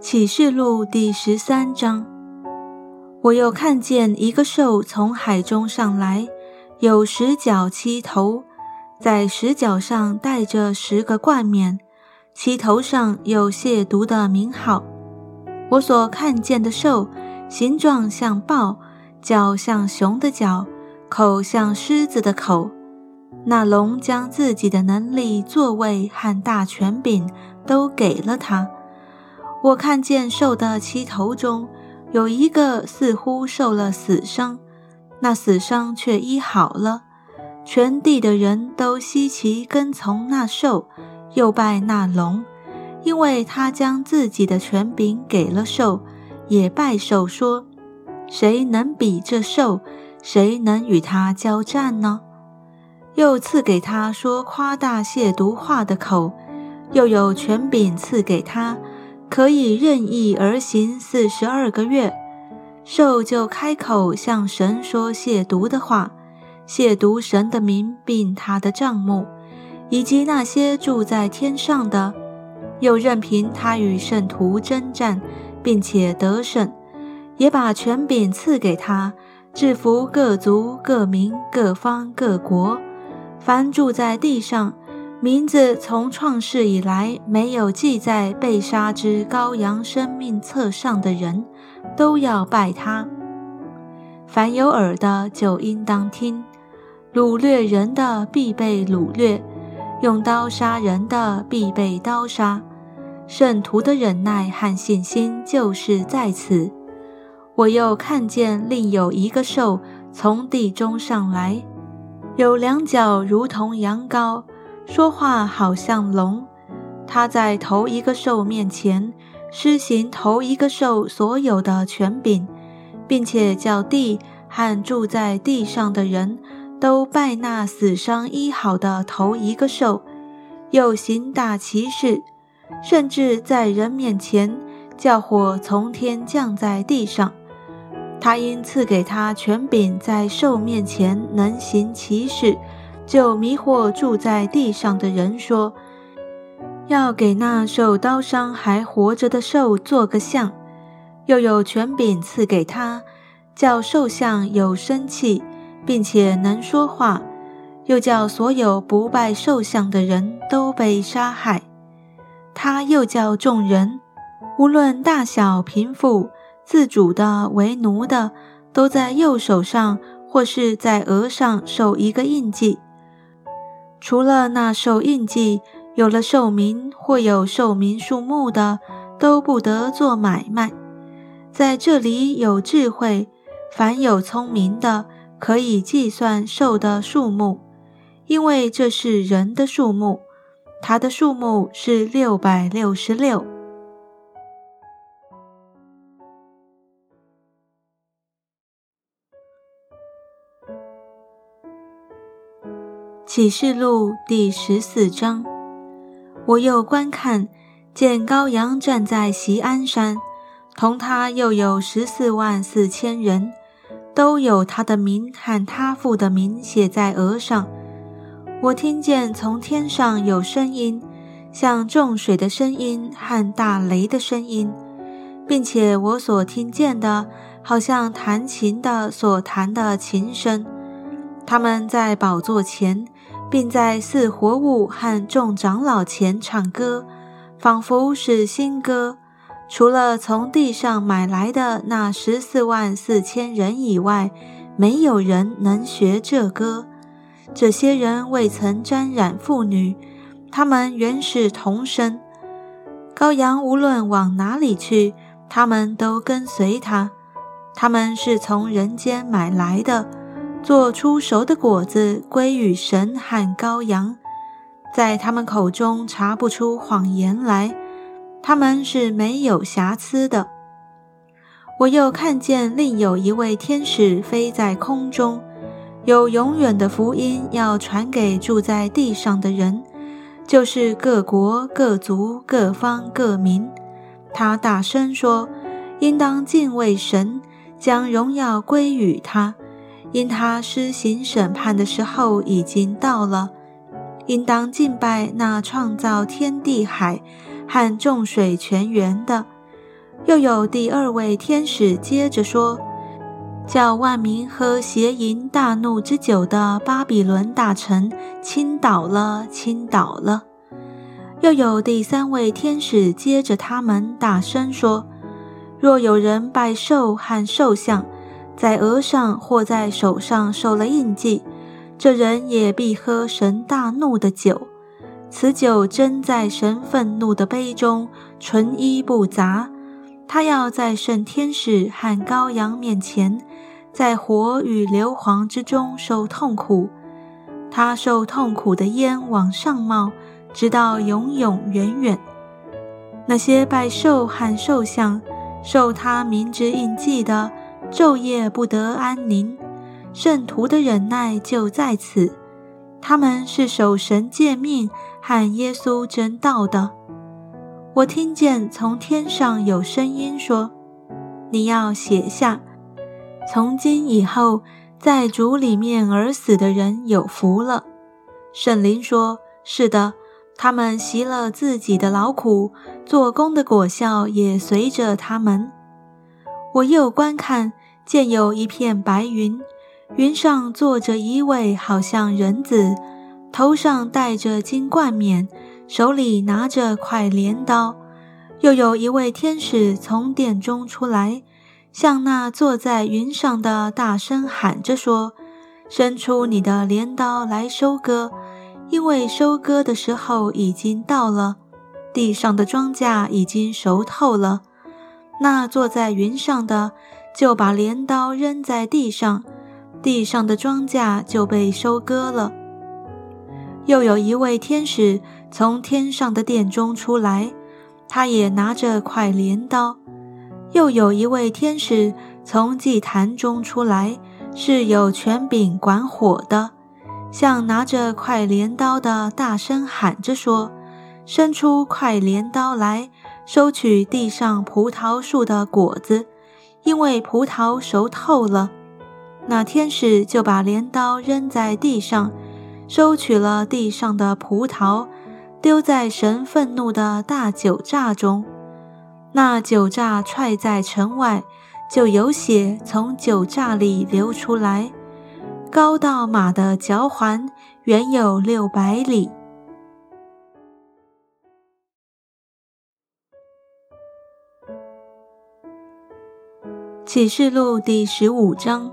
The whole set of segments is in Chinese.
启示录第十三章，我又看见一个兽从海中上来，有十角七头，在十角上带着十个冠冕，其头上有亵渎的名号。我所看见的兽，形状像豹，脚像熊的脚，口像狮子的口。那龙将自己的能力、座位和大权柄都给了他。我看见兽的七头中有一个似乎受了死伤，那死伤却医好了。全地的人都稀奇跟从那兽，又拜那龙，因为他将自己的权柄给了兽，也拜兽说：“谁能比这兽？谁能与他交战呢？”又赐给他说夸大亵渎话的口，又有权柄赐给他。可以任意而行四十二个月，兽就开口向神说亵渎的话，亵渎神的名，并他的帐目，以及那些住在天上的，又任凭他与圣徒征战，并且得胜，也把权柄赐给他，制服各族、各民、各方、各国，凡住在地上。名字从创世以来没有记在被杀之羔羊生命册上的人，都要拜他。凡有耳的就应当听。掳掠人的必被掳掠，用刀杀人的必被刀杀。圣徒的忍耐和信心就是在此。我又看见另有一个兽从地中上来，有两脚如同羊羔。说话好像龙，他在头一个兽面前施行头一个兽所有的权柄，并且叫地和住在地上的人都拜那死伤医好的头一个兽，又行大奇事，甚至在人面前叫火从天降在地上。他因赐给他权柄，在兽面前能行奇事。就迷惑住在地上的人说：“要给那受刀伤还活着的兽做个像，又有权柄赐给他，叫兽像有生气，并且能说话，又叫所有不拜兽像的人都被杀害。他又叫众人，无论大小贫富，自主的为奴的，都在右手上或是在额上受一个印记。”除了那受印记、有了寿名或有寿名数目的，都不得做买卖。在这里有智慧，凡有聪明的，可以计算兽的数目，因为这是人的数目，它的数目是六百六十六。启示录第十四章，我又观看，见羔羊站在锡安山，同他又有十四万四千人，都有他的名和他父的名写在额上。我听见从天上有声音，像众水的声音和大雷的声音，并且我所听见的，好像弹琴的所弹的琴声。他们在宝座前。并在四活物和众长老前唱歌，仿佛是新歌。除了从地上买来的那十四万四千人以外，没有人能学这歌。这些人未曾沾染妇女，他们原是童生。羔羊无论往哪里去，他们都跟随他。他们是从人间买来的。做出熟的果子归与神和羔羊，在他们口中查不出谎言来，他们是没有瑕疵的。我又看见另有一位天使飞在空中，有永远的福音要传给住在地上的人，就是各国、各族、各方、各民。他大声说：“应当敬畏神，将荣耀归于他。”因他施行审判的时候已经到了，应当敬拜那创造天地海和众水泉源的，又有第二位天使接着说：“叫万民喝邪淫大怒之酒的巴比伦大臣倾倒了，倾倒了。”又有第三位天使接着他们大声说：“若有人拜兽和兽像，在额上或在手上受了印记，这人也必喝神大怒的酒。此酒真在神愤怒的杯中，纯一不杂。他要在圣天使和羔羊面前，在火与硫磺之中受痛苦。他受痛苦的烟往上冒。”直到永永远远，那些拜兽和兽像、受他名之印记的，昼夜不得安宁。圣徒的忍耐就在此，他们是守神诫命和耶稣真道的。我听见从天上有声音说：“你要写下，从今以后，在主里面而死的人有福了。”圣灵说：“是的。”他们习了自己的劳苦，做工的果效也随着他们。我又观看，见有一片白云，云上坐着一位好像人子，头上戴着金冠冕，手里拿着块镰刀。又有一位天使从殿中出来，向那坐在云上的大声喊着说：“伸出你的镰刀来收割。”因为收割的时候已经到了，地上的庄稼已经熟透了。那坐在云上的就把镰刀扔在地上，地上的庄稼就被收割了。又有一位天使从天上的殿中出来，他也拿着块镰刀。又有一位天使从祭坛中出来，是有权柄管火的。像拿着块镰刀的，大声喊着说：“伸出块镰刀来，收取地上葡萄树的果子，因为葡萄熟透了。”那天使就把镰刀扔在地上，收取了地上的葡萄，丢在神愤怒的大酒榨中。那酒榨踹在城外，就有血从酒榨里流出来。高到马的脚环，远有六百里。启示录第十五章，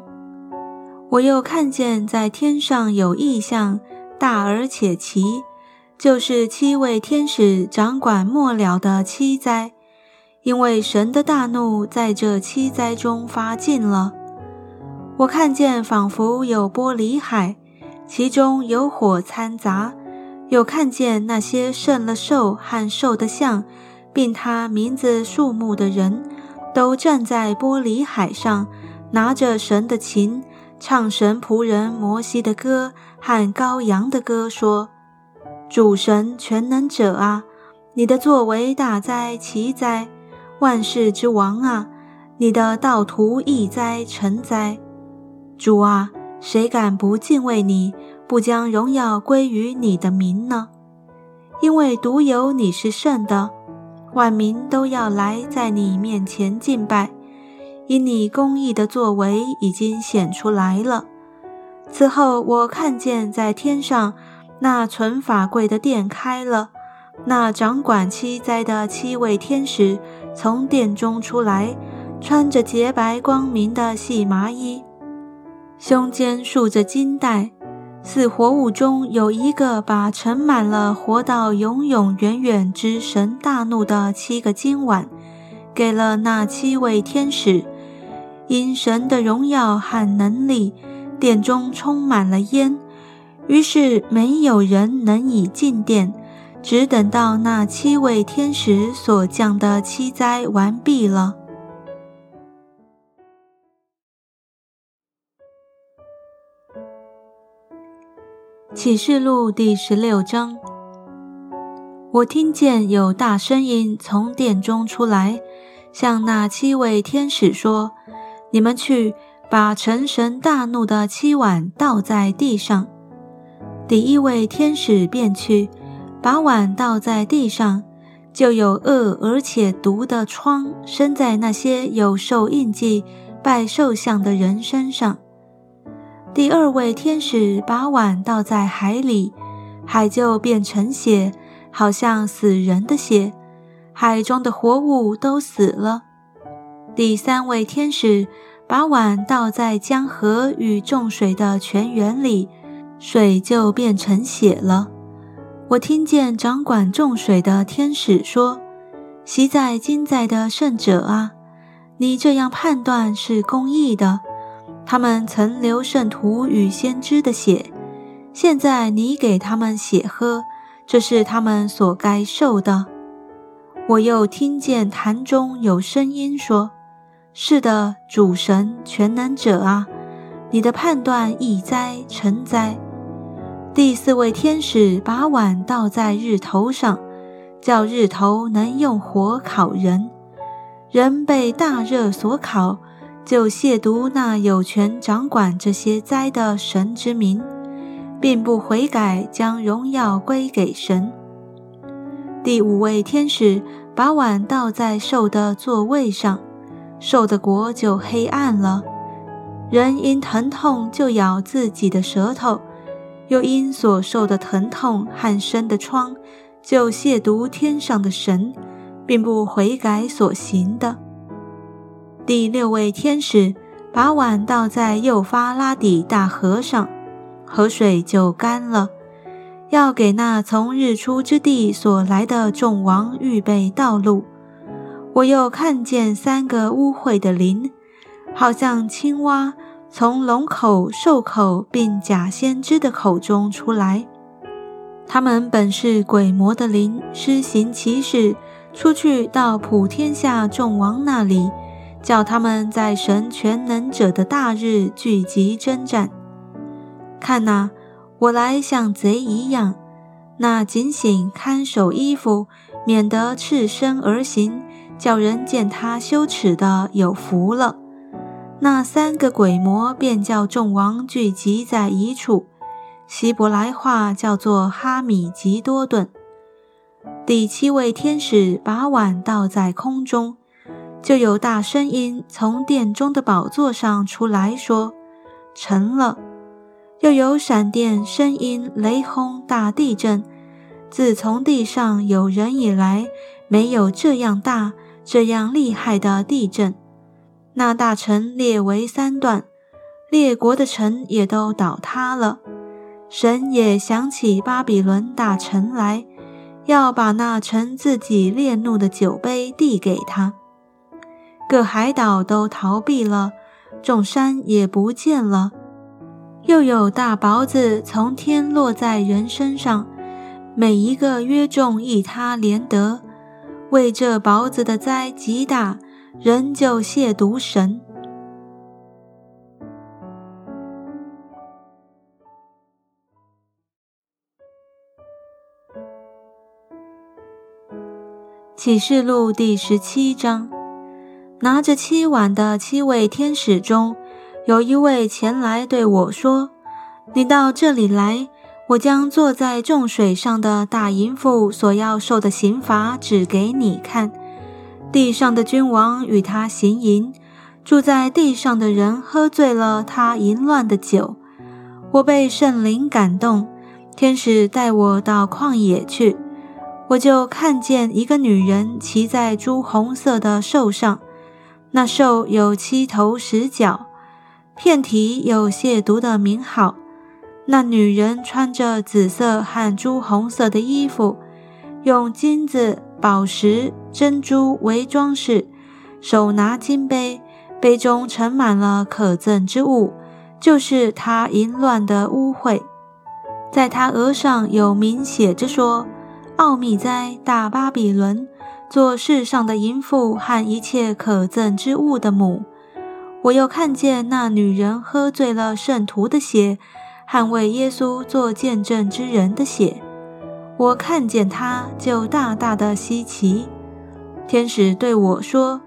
我又看见在天上有异象，大而且奇，就是七位天使掌管末了的七灾，因为神的大怒在这七灾中发尽了。我看见仿佛有玻璃海，其中有火掺杂；又看见那些胜了兽和兽的像，并他名字数目的人，都站在玻璃海上，拿着神的琴，唱神仆人摩西的歌和羔羊的歌，说：“主神全能者啊，你的作为大哉奇哉！万世之王啊，你的道途易哉成哉！”主啊，谁敢不敬畏你，不将荣耀归于你的名呢？因为独有你是圣的，万民都要来在你面前敬拜，因你公义的作为已经显出来了。此后，我看见在天上那存法柜的殿开了，那掌管七灾的七位天使从殿中出来，穿着洁白光明的细麻衣。胸间束着金带，似活物中有一个把盛满了活到永永远远之神大怒的七个金碗，给了那七位天使。因神的荣耀和能力，殿中充满了烟，于是没有人能以进殿，只等到那七位天使所降的七灾完毕了。启示录第十六章，我听见有大声音从殿中出来，向那七位天使说：“你们去把成神大怒的七碗倒在地上。”第一位天使便去，把碗倒在地上，就有恶而且毒的疮生在那些有受印记、拜兽像的人身上。第二位天使把碗倒在海里，海就变成血，好像死人的血，海中的活物都死了。第三位天使把碗倒在江河与众水的泉源里，水就变成血了。我听见掌管众水的天使说：“昔在今在的圣者啊，你这样判断是公义的。”他们曾流圣徒与先知的血，现在你给他们血喝，这是他们所该受的。我又听见坛中有声音说：“是的，主神全能者啊，你的判断易哉，成哉。”第四位天使把碗倒在日头上，叫日头能用火烤人，人被大热所烤。就亵渎那有权掌管这些灾的神之名，并不悔改，将荣耀归给神。第五位天使把碗倒在兽的座位上，兽的国就黑暗了。人因疼痛就咬自己的舌头，又因所受的疼痛和生的疮，就亵渎天上的神，并不悔改所行的。第六位天使把碗倒在幼发拉底大河上，河水就干了，要给那从日出之地所来的众王预备道路。我又看见三个污秽的灵，好像青蛙从龙口、兽口并假先知的口中出来。他们本是鬼魔的灵，施行奇事，出去到普天下众王那里。叫他们在神全能者的大日聚集征战。看哪，我来像贼一样。那警醒看守衣服，免得赤身而行，叫人见他羞耻的有福了。那三个鬼魔便叫众王聚集在一处，希伯来话叫做哈米吉多顿。第七位天使把碗倒在空中。就有大声音从殿中的宝座上出来说：“成了。”又有闪电、声音、雷轰、大地震。自从地上有人以来，没有这样大、这样厉害的地震。那大城列为三段，列国的城也都倒塌了。神也想起巴比伦大城来，要把那城自己烈怒的酒杯递给他。各海岛都逃避了，众山也不见了。又有大雹子从天落在人身上，每一个约重一他连得。为这雹子的灾极大，人就亵渎神。启示录第十七章。拿着七碗的七位天使中，有一位前来对我说：“你到这里来，我将坐在众水上的大淫妇所要受的刑罚指给你看。地上的君王与他行淫，住在地上的人喝醉了他淫乱的酒。我被圣灵感动，天使带我到旷野去，我就看见一个女人骑在朱红色的兽上。”那兽有七头十角，片体有亵渎的名号。那女人穿着紫色和朱红色的衣服，用金子、宝石、珍珠为装饰，手拿金杯，杯中盛满了可憎之物，就是她淫乱的污秽。在她额上有名写着说：“奥秘哉，大巴比伦。”做世上的淫妇和一切可憎之物的母，我又看见那女人喝醉了圣徒的血，捍卫耶稣做见证之人的血。我看见她就大大的稀奇。天使对我说：“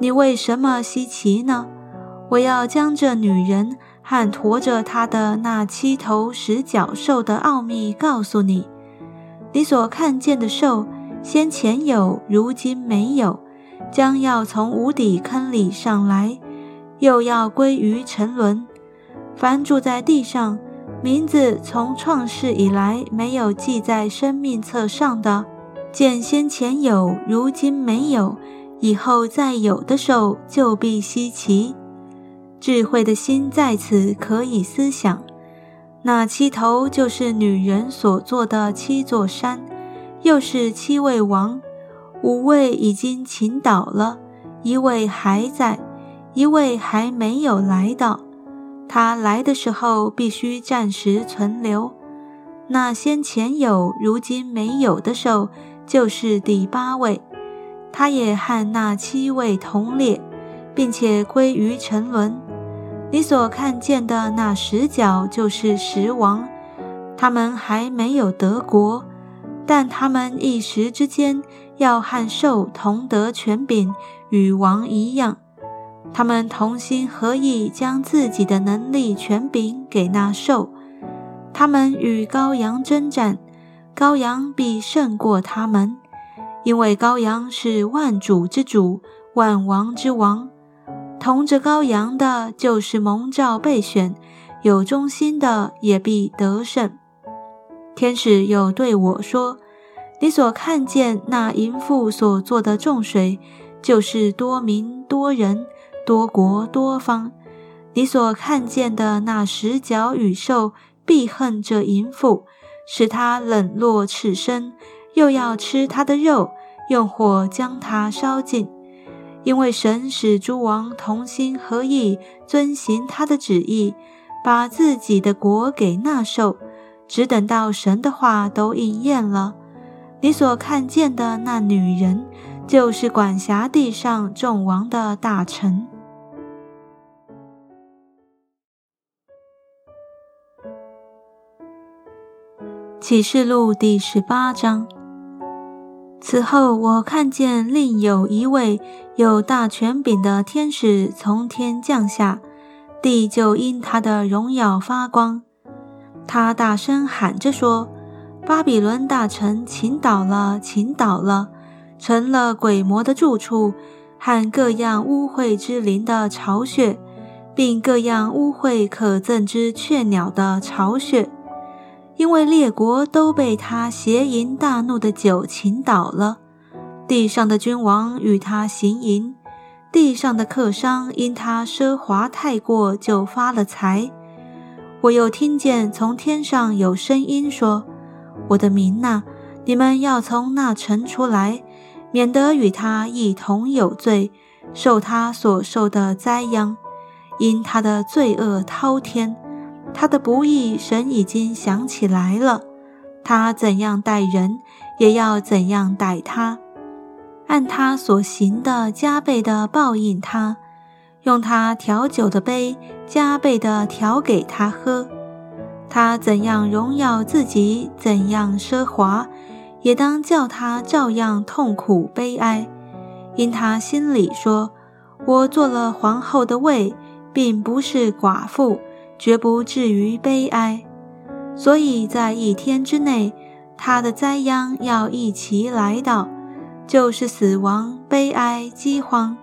你为什么稀奇呢？我要将这女人和驮着她的那七头十角兽的奥秘告诉你。你所看见的兽。”先前有，如今没有，将要从无底坑里上来，又要归于沉沦。凡住在地上，名字从创世以来没有记在生命册上的，见先前有，如今没有，以后再有的时候，就必稀奇。智慧的心在此可以思想。那七头就是女人所做的七座山，又是七位王，五位已经倾倒了，一位还在，一位还没有来到。他来的时候必须暂时存留。那先前有，如今没有的兽，就是第八位，他也和那七位同列，并且归于沉沦。你所看见的那十角就是十王，他们还没有得国，但他们一时之间要和兽同得权柄，与王一样。他们同心合意，将自己的能力权柄给那兽。他们与羔羊征战，羔羊必胜过他们，因为羔羊是万主之主，万王之王。同着羔羊的，就是蒙召备选，有忠心的，也必得胜。天使又对我说：“你所看见那淫妇所做的众水，就是多民、多人、多国、多方。你所看见的那十角羽兽，必恨这淫妇，使他冷落赤身，又要吃他的肉，用火将他烧尽。”因为神使诸王同心合意，遵行他的旨意，把自己的国给那兽，只等到神的话都应验了。你所看见的那女人，就是管辖地上众王的大臣。启示录第十八章。此后，我看见另有一位有大权柄的天使从天降下，地就因他的荣耀发光。他大声喊着说：“巴比伦大臣倾倒了，倾倒了，成了鬼魔的住处，和各样污秽之灵的巢穴，并各样污秽可憎之雀鸟的巢穴。”因为列国都被他邪淫大怒的酒倾倒了，地上的君王与他行淫，地上的客商因他奢华太过就发了财。我又听见从天上有声音说：“我的民呐，你们要从那城出来，免得与他一同有罪，受他所受的灾殃，因他的罪恶滔天。”他的不义，神已经想起来了。他怎样待人，也要怎样待他，按他所行的加倍的报应他，用他调酒的杯加倍的调给他喝。他怎样荣耀自己，怎样奢华，也当叫他照样痛苦悲哀，因他心里说：“我做了皇后的位，并不是寡妇。”绝不至于悲哀，所以在一天之内，他的灾殃要一齐来到，就是死亡、悲哀、饥荒。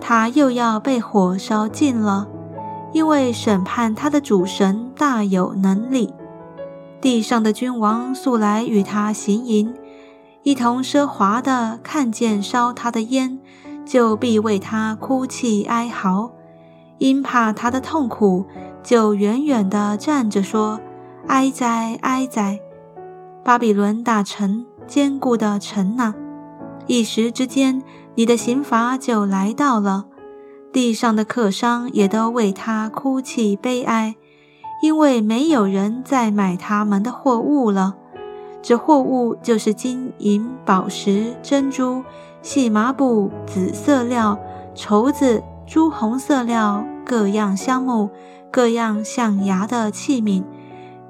他又要被火烧尽了，因为审判他的主神大有能力。地上的君王素来与他行淫，一同奢华的看见烧他的烟，就必为他哭泣哀嚎，因怕他的痛苦。就远远地站着说：“哀哉，哀哉！巴比伦大臣，坚固的城呐！一时之间，你的刑罚就来到了。地上的客商也都为他哭泣悲哀，因为没有人再买他们的货物了。这货物就是金银宝石、珍珠、细麻布、紫色料、绸子、朱红色料，各样香木。”各样象牙的器皿，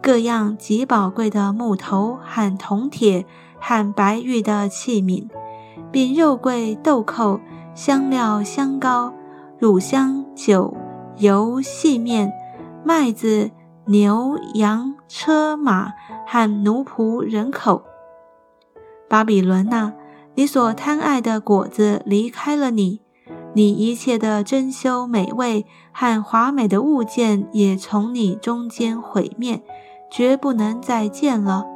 各样极宝贵的木头和铜铁和白玉的器皿，并肉桂、豆蔻、香料、香膏、乳香、酒、油、细面、麦子、牛羊、车马和奴仆人口。巴比伦呐，你所贪爱的果子离开了你，你一切的珍馐美味和华美的物件也从你中间毁灭，绝不能再见了。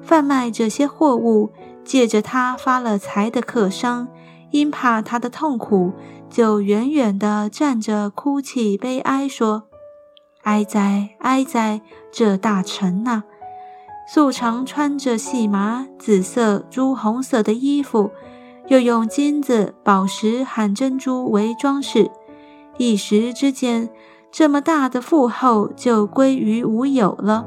贩卖这些货物，借着他发了财的客商，因怕他的痛苦，就远远地站着哭泣悲哀，说：“哀哉，哀哉，这大臣呐！”素常穿着细麻、紫色、朱红色的衣服，又用金子、宝石和珍珠为装饰，一时之间，这么大的富厚就归于无有了。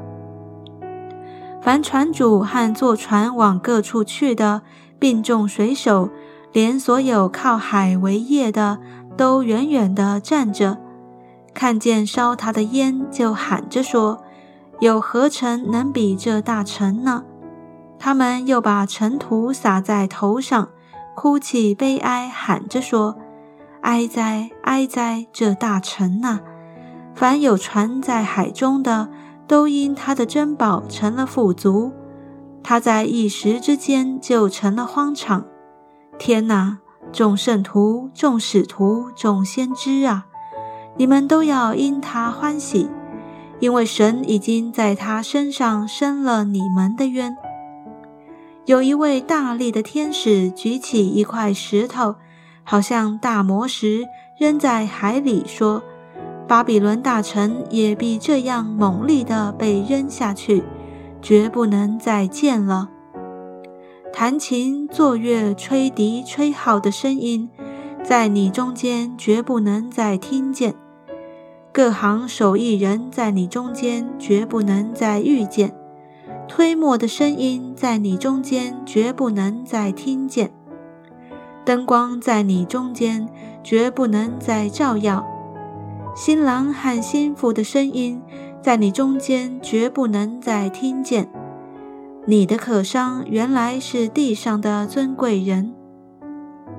凡船主和坐船往各处去的，并众水手，连所有靠海为业的，都远远地站着，看见烧他的烟，就喊着说。有何城能比这大城呢？他们又把尘土撒在头上，哭泣悲哀，喊着说：“哀哉，哀哉！这大城呐！凡有船在海中的，都因他的珍宝成了富足。他在一时之间就成了荒场。天哪！众圣徒、众使徒、众先知啊，你们都要因他欢喜。”因为神已经在他身上伸了你们的冤。有一位大力的天使举起一块石头，好像大磨石，扔在海里，说：“巴比伦大臣也必这样猛力地被扔下去，绝不能再见了。”弹琴、作乐、吹笛、吹号的声音，在你中间绝不能再听见。各行手艺人在你中间绝不能再遇见，推磨的声音在你中间绝不能再听见，灯光在你中间绝不能再照耀，新郎和新妇的声音在你中间绝不能再听见。你的客商原来是地上的尊贵人，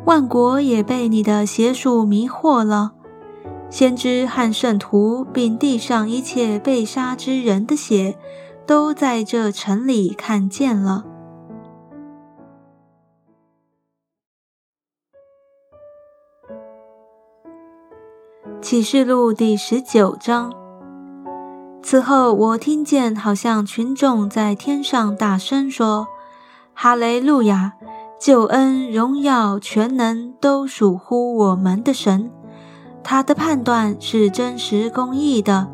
万国也被你的邪术迷惑了。先知和圣徒，并地上一切被杀之人的血，都在这城里看见了。启示录第十九章。此后，我听见好像群众在天上大声说：“哈雷路亚！救恩、荣耀、全能都属乎我们的神。”他的判断是真实公义的，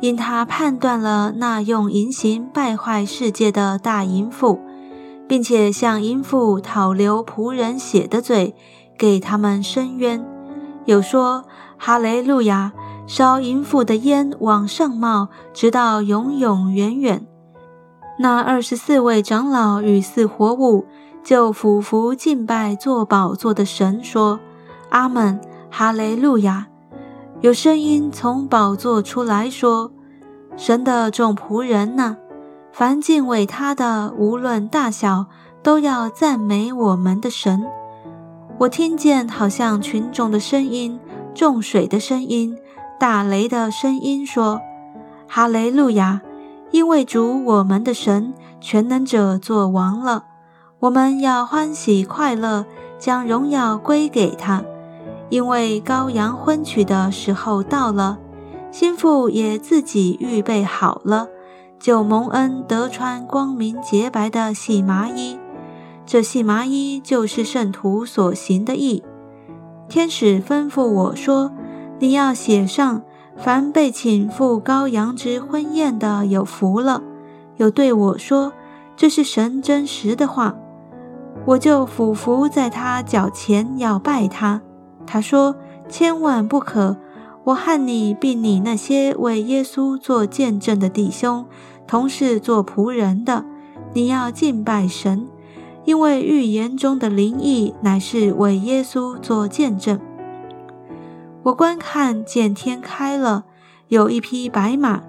因他判断了那用淫行败坏世界的大淫妇，并且向淫妇讨流仆人血的罪，给他们伸冤。有说：“哈雷路亚！烧淫妇的烟往上冒，直到永永远远。”那二十四位长老与四活物就俯伏敬拜坐宝座的神，说：“阿门。”哈雷路亚！有声音从宝座出来说：“神的众仆人呐，凡敬畏他的，无论大小，都要赞美我们的神。”我听见好像群众的声音、众水的声音、打雷的声音说：“哈雷路亚！因为主我们的神全能者作王了，我们要欢喜快乐，将荣耀归给他。”因为羔羊婚娶的时候到了，心腹也自己预备好了，就蒙恩得穿光明洁白的细麻衣。这细麻衣就是圣徒所行的义。天使吩咐我说：“你要写上，凡被请赴羔羊之婚宴的有福了。”又对我说：“这是神真实的话。”我就俯伏在他脚前要拜他。他说：“千万不可！我和你，并你那些为耶稣做见证的弟兄，同是做仆人的，你要敬拜神，因为预言中的灵异乃是为耶稣做见证。”我观看，见天开了，有一匹白马，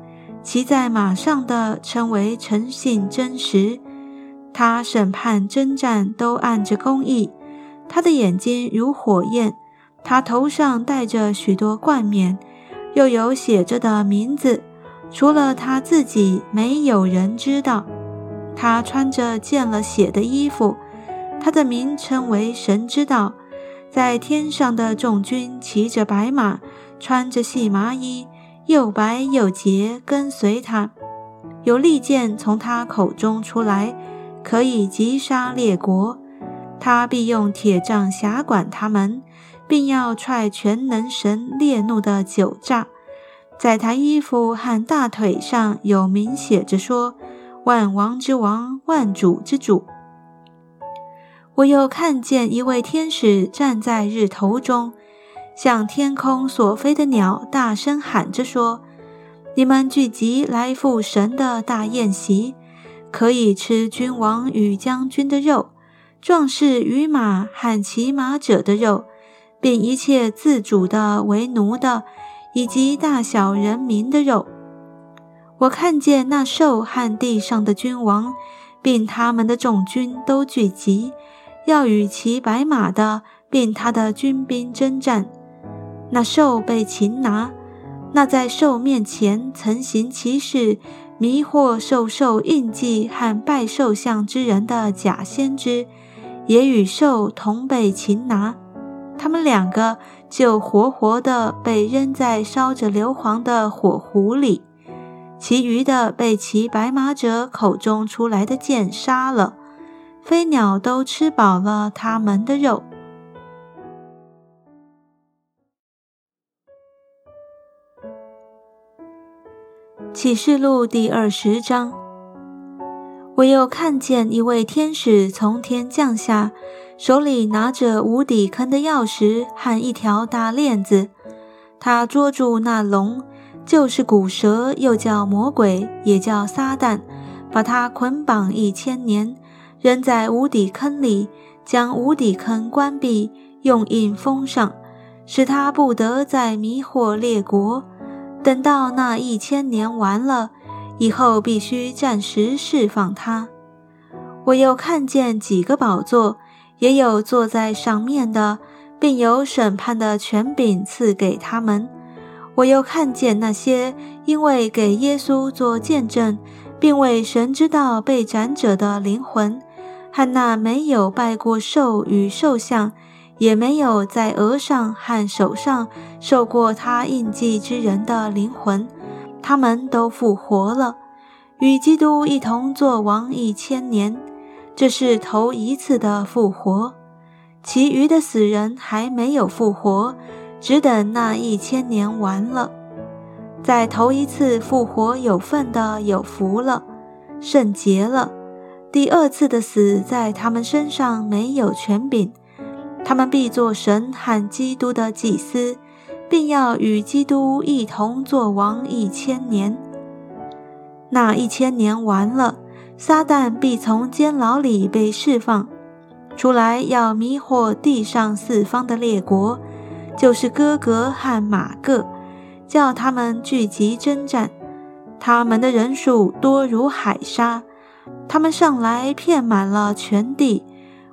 骑在马上的称为诚信真实。他审判征战都按着公义，他的眼睛如火焰。他头上戴着许多冠冕，又有写着的名字，除了他自己，没有人知道。他穿着见了血的衣服，他的名称为神之道。在天上的众军骑着白马，穿着细麻衣，又白又洁，跟随他。有利剑从他口中出来，可以击杀列国。他必用铁杖辖管他们，并要踹全能神烈怒的酒炸。在他衣服和大腿上有名写着说：“万王之王，万主之主。”我又看见一位天使站在日头中，向天空所飞的鸟大声喊着说：“你们聚集来赴神的大宴席，可以吃君王与将军的肉，壮士与马和骑马者的肉，并一切自主的为奴的，以及大小人民的肉。”我看见那兽和地上的君王，并他们的众军都聚集。要与骑白马的，并他的军兵征战。那兽被擒拿，那在兽面前曾行其事、迷惑兽兽印记和拜兽像之人的假先知，也与兽同被擒拿。他们两个就活活的被扔在烧着硫磺的火湖里，其余的被骑白马者口中出来的剑杀了。飞鸟都吃饱了它们的肉。启示录第二十章，我又看见一位天使从天降下，手里拿着无底坑的钥匙和一条大链子。他捉住那龙，就是古蛇，又叫魔鬼，也叫撒旦，把他捆绑一千年。扔在无底坑里，将无底坑关闭，用印封上，使他不得再迷惑列国。等到那一千年完了以后，必须暂时释放他。我又看见几个宝座，也有坐在上面的，并有审判的权柄赐给他们。我又看见那些因为给耶稣做见证，并为神之道被斩者的灵魂。和那没有拜过兽与兽像，也没有在额上和手上受过他印记之人的灵魂，他们都复活了，与基督一同作王一千年。这是头一次的复活，其余的死人还没有复活，只等那一千年完了。在头一次复活有份的有福了，圣洁了。第二次的死在他们身上没有权柄，他们必做神和基督的祭司，并要与基督一同作王一千年。那一千年完了，撒旦必从监牢里被释放出来，要迷惑地上四方的列国，就是哥哥和马各，叫他们聚集征战，他们的人数多如海沙。他们上来，遍满了全地，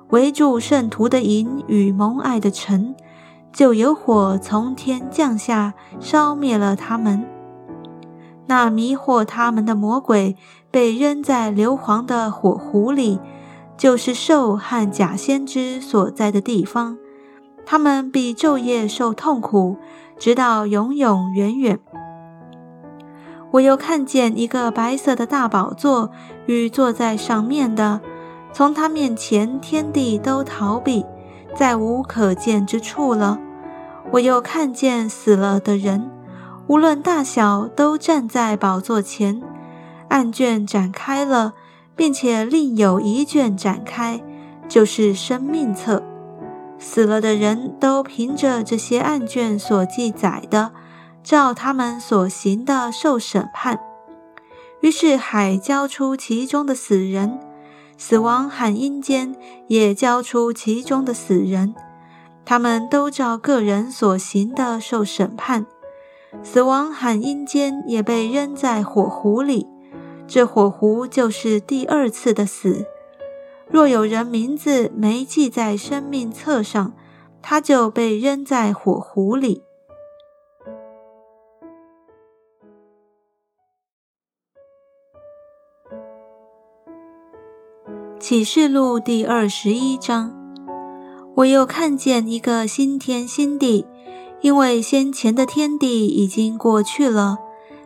围住圣徒的营与蒙爱的城，就有火从天降下，烧灭了他们。那迷惑他们的魔鬼被扔在硫磺的火湖里，就是兽和假先知所在的地方。他们必昼夜受痛苦，直到永永远远。我又看见一个白色的大宝座与坐在上面的，从他面前天地都逃避，再无可见之处了。我又看见死了的人，无论大小，都站在宝座前。案卷展开了，并且另有一卷展开，就是生命册。死了的人都凭着这些案卷所记载的。照他们所行的受审判。于是海交出其中的死人，死亡喊阴间也交出其中的死人，他们都照个人所行的受审判。死亡喊阴间也被扔在火湖里，这火湖就是第二次的死。若有人名字没记在生命册上，他就被扔在火湖里。启示录第二十一章，我又看见一个新天新地，因为先前的天地已经过去了，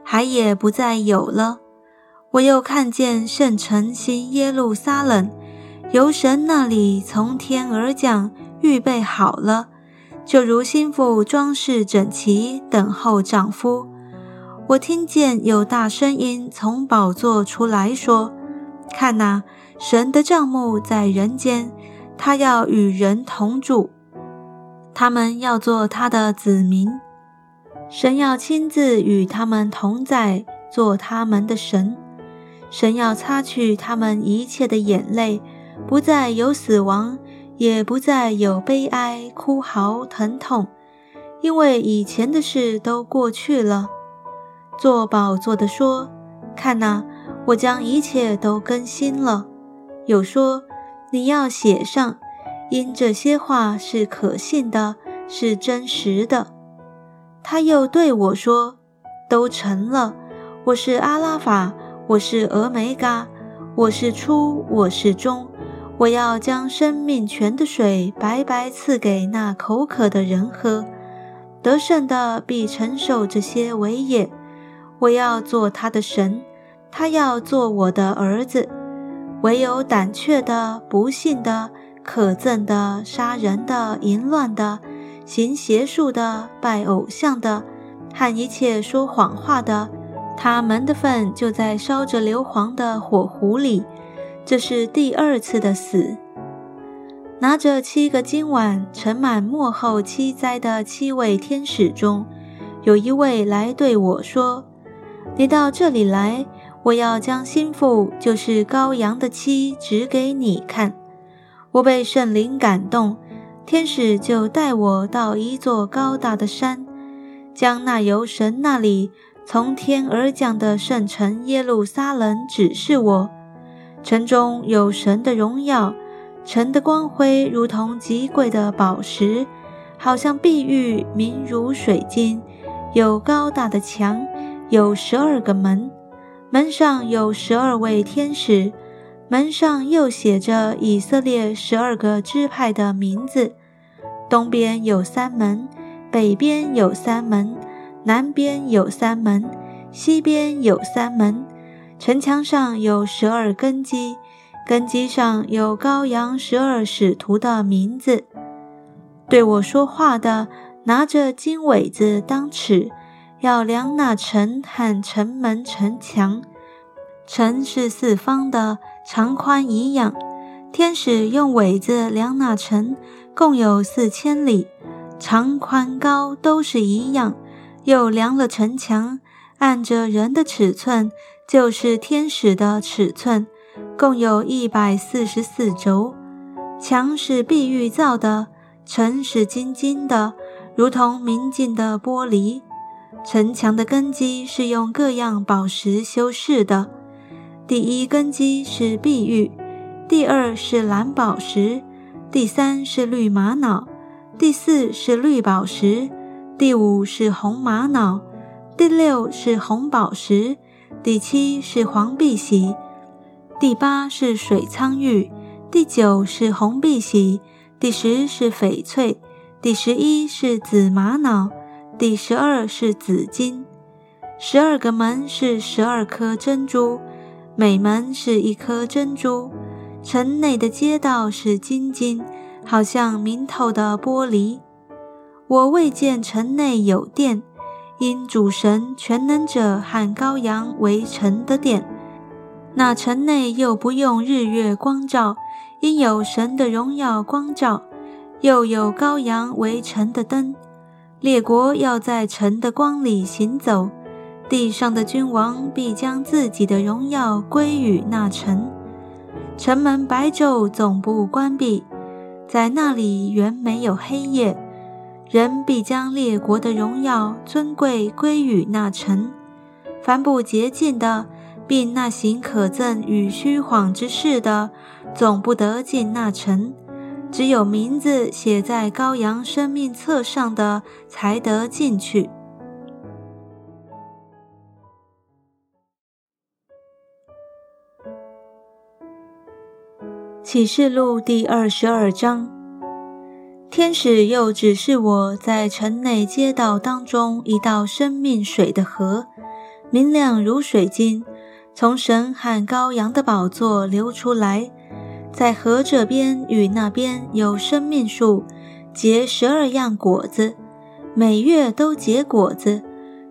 海也不再有了。我又看见圣城新耶路撒冷，由神那里从天而降，预备好了，就如心腹装饰整齐，等候丈夫。我听见有大声音从宝座出来说：“看哪！”神的帐幕在人间，他要与人同住，他们要做他的子民，神要亲自与他们同在，做他们的神。神要擦去他们一切的眼泪，不再有死亡，也不再有悲哀、哭嚎、疼痛，因为以前的事都过去了。做宝座的说：“看哪，我将一切都更新了。”有说你要写上，因这些话是可信的，是真实的。他又对我说：“都成了。我是阿拉法，我是俄梅嘎，我是初，我是终。我要将生命泉的水白白赐给那口渴的人喝。得胜的必承受这些伟业。我要做他的神，他要做我的儿子。”唯有胆怯的、不幸的、可憎的、杀人的、淫乱的、行邪术的、拜偶像的，和一切说谎话的，他们的份就在烧着硫磺的火壶里。这是第二次的死。拿着七个金碗盛满末后七灾的七位天使中，有一位来对我说：“你到这里来。”我要将心腹，就是羔羊的妻，指给你看。我被圣灵感动，天使就带我到一座高大的山，将那由神那里从天而降的圣城耶路撒冷指示我。城中有神的荣耀，城的光辉如同极贵的宝石，好像碧玉，明如水晶。有高大的墙，有十二个门。门上有十二位天使，门上又写着以色列十二个支派的名字。东边有三门，北边有三门，南边有三门，西边有三门。城墙上有十二根基，根基上有羔羊十二使徒的名字。对我说话的拿着金苇子当尺。要量那城和城门城墙，城是四方的，长宽一样。天使用苇子量那城，共有四千里，长宽高都是一样。又量了城墙，按着人的尺寸，就是天使的尺寸，共有一百四十四轴。墙是碧玉造的，城是金金的，如同明镜的玻璃。城墙的根基是用各样宝石修饰的。第一根基是碧玉，第二是蓝宝石，第三是绿玛瑙，第四是绿宝石，第五是红玛瑙，第六是红宝石，第七是黄碧玺，第八是水苍玉，第九是红碧玺，第十是翡翠，第十一是紫玛瑙。第十二是紫金，十二个门是十二颗珍珠，每门是一颗珍珠。城内的街道是金金，好像明透的玻璃。我未见城内有殿，因主神全能者和羔羊为城的殿。那城内又不用日月光照，因有神的荣耀光照，又有羔羊为城的灯。列国要在城的光里行走，地上的君王必将自己的荣耀归于那城。城门白昼总不关闭，在那里原没有黑夜。人必将列国的荣耀尊贵归于那城。凡不洁净的，并那行可憎与虚谎之事的，总不得进那城。只有名字写在羔羊生命册上的，才得进去。启示录第二十二章，天使又指示我在城内街道当中一道生命水的河，明亮如水晶，从神和羔羊的宝座流出来。在河这边与那边有生命树，结十二样果子，每月都结果子。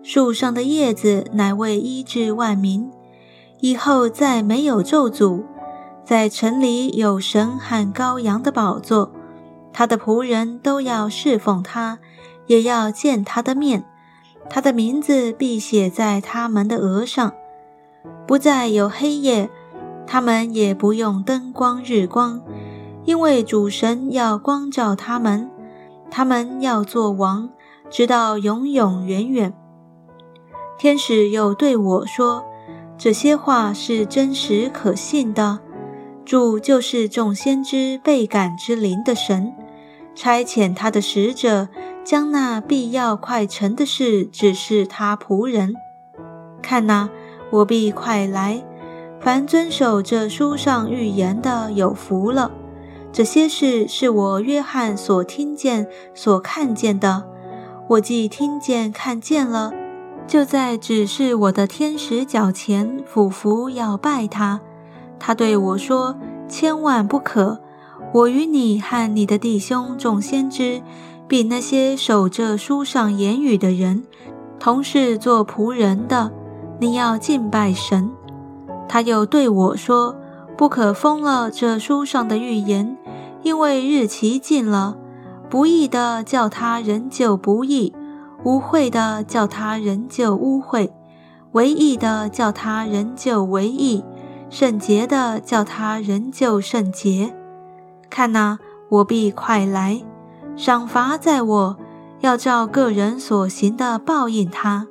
树上的叶子乃为医治万民。以后再没有咒诅。在城里有神和羔羊的宝座，他的仆人都要侍奉他，也要见他的面。他的名字必写在他们的额上。不再有黑夜，他们也不用灯光日光，因为主神要光照他们。他们要做王，直到永永远远。天使又对我说：“这些话是真实可信的。主就是众先知被感之灵的神，差遣他的使者，将那必要快成的事指示他仆人。看哪，我必快来。凡遵守这书上预言的，有福了。”这些事是我约翰所听见、所看见的。我既听见、看见了，就在指示我的天使脚前俯伏要拜他。他对我说：“千万不可！我与你和你的弟兄众先知，比那些守这书上言语的人，同是做仆人的。你要敬拜神。”他又对我说：“不可封了这书上的预言。”因为日期近了，不义的叫他仍旧不义，污秽的叫他仍旧污秽，唯义的叫他仍旧唯义，圣洁的叫他仍旧圣洁。看哪，我必快来，赏罚在我，要照个人所行的报应他。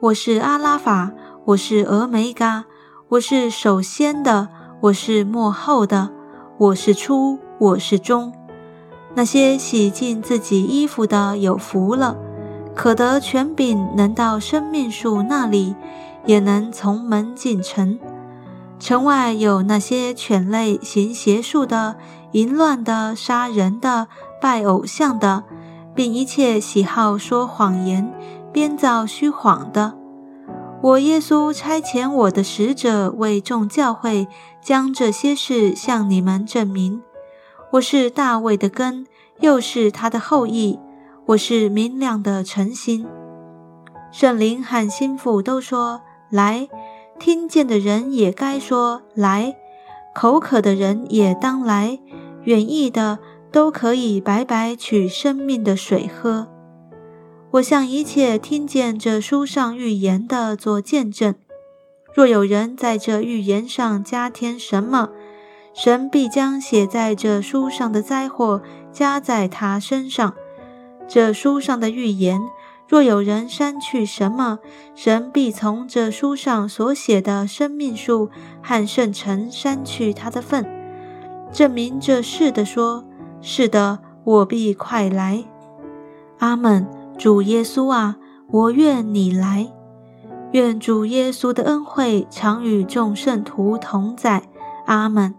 我是阿拉法，我是俄梅嘎，我是首先的，我是末后的，我是初。我是中，那些洗净自己衣服的有福了，可得权柄，能到生命树那里，也能从门进城。城外有那些犬类行邪术的、淫乱的、杀人的、拜偶像的，并一切喜好说谎言、编造虚谎的。我耶稣差遣我的使者为众教会将这些事向你们证明。我是大卫的根，又是他的后裔。我是明亮的晨星。圣灵和心腹都说来，听见的人也该说来，口渴的人也当来，远意的都可以白白取生命的水喝。我向一切听见这书上预言的做见证。若有人在这预言上加添什么，神必将写在这书上的灾祸加在他身上。这书上的预言，若有人删去什么，神必从这书上所写的生命树和圣城删去他的份。证明这事的说：是的，我必快来。阿门。主耶稣啊，我愿你来。愿主耶稣的恩惠常与众圣徒同在。阿门。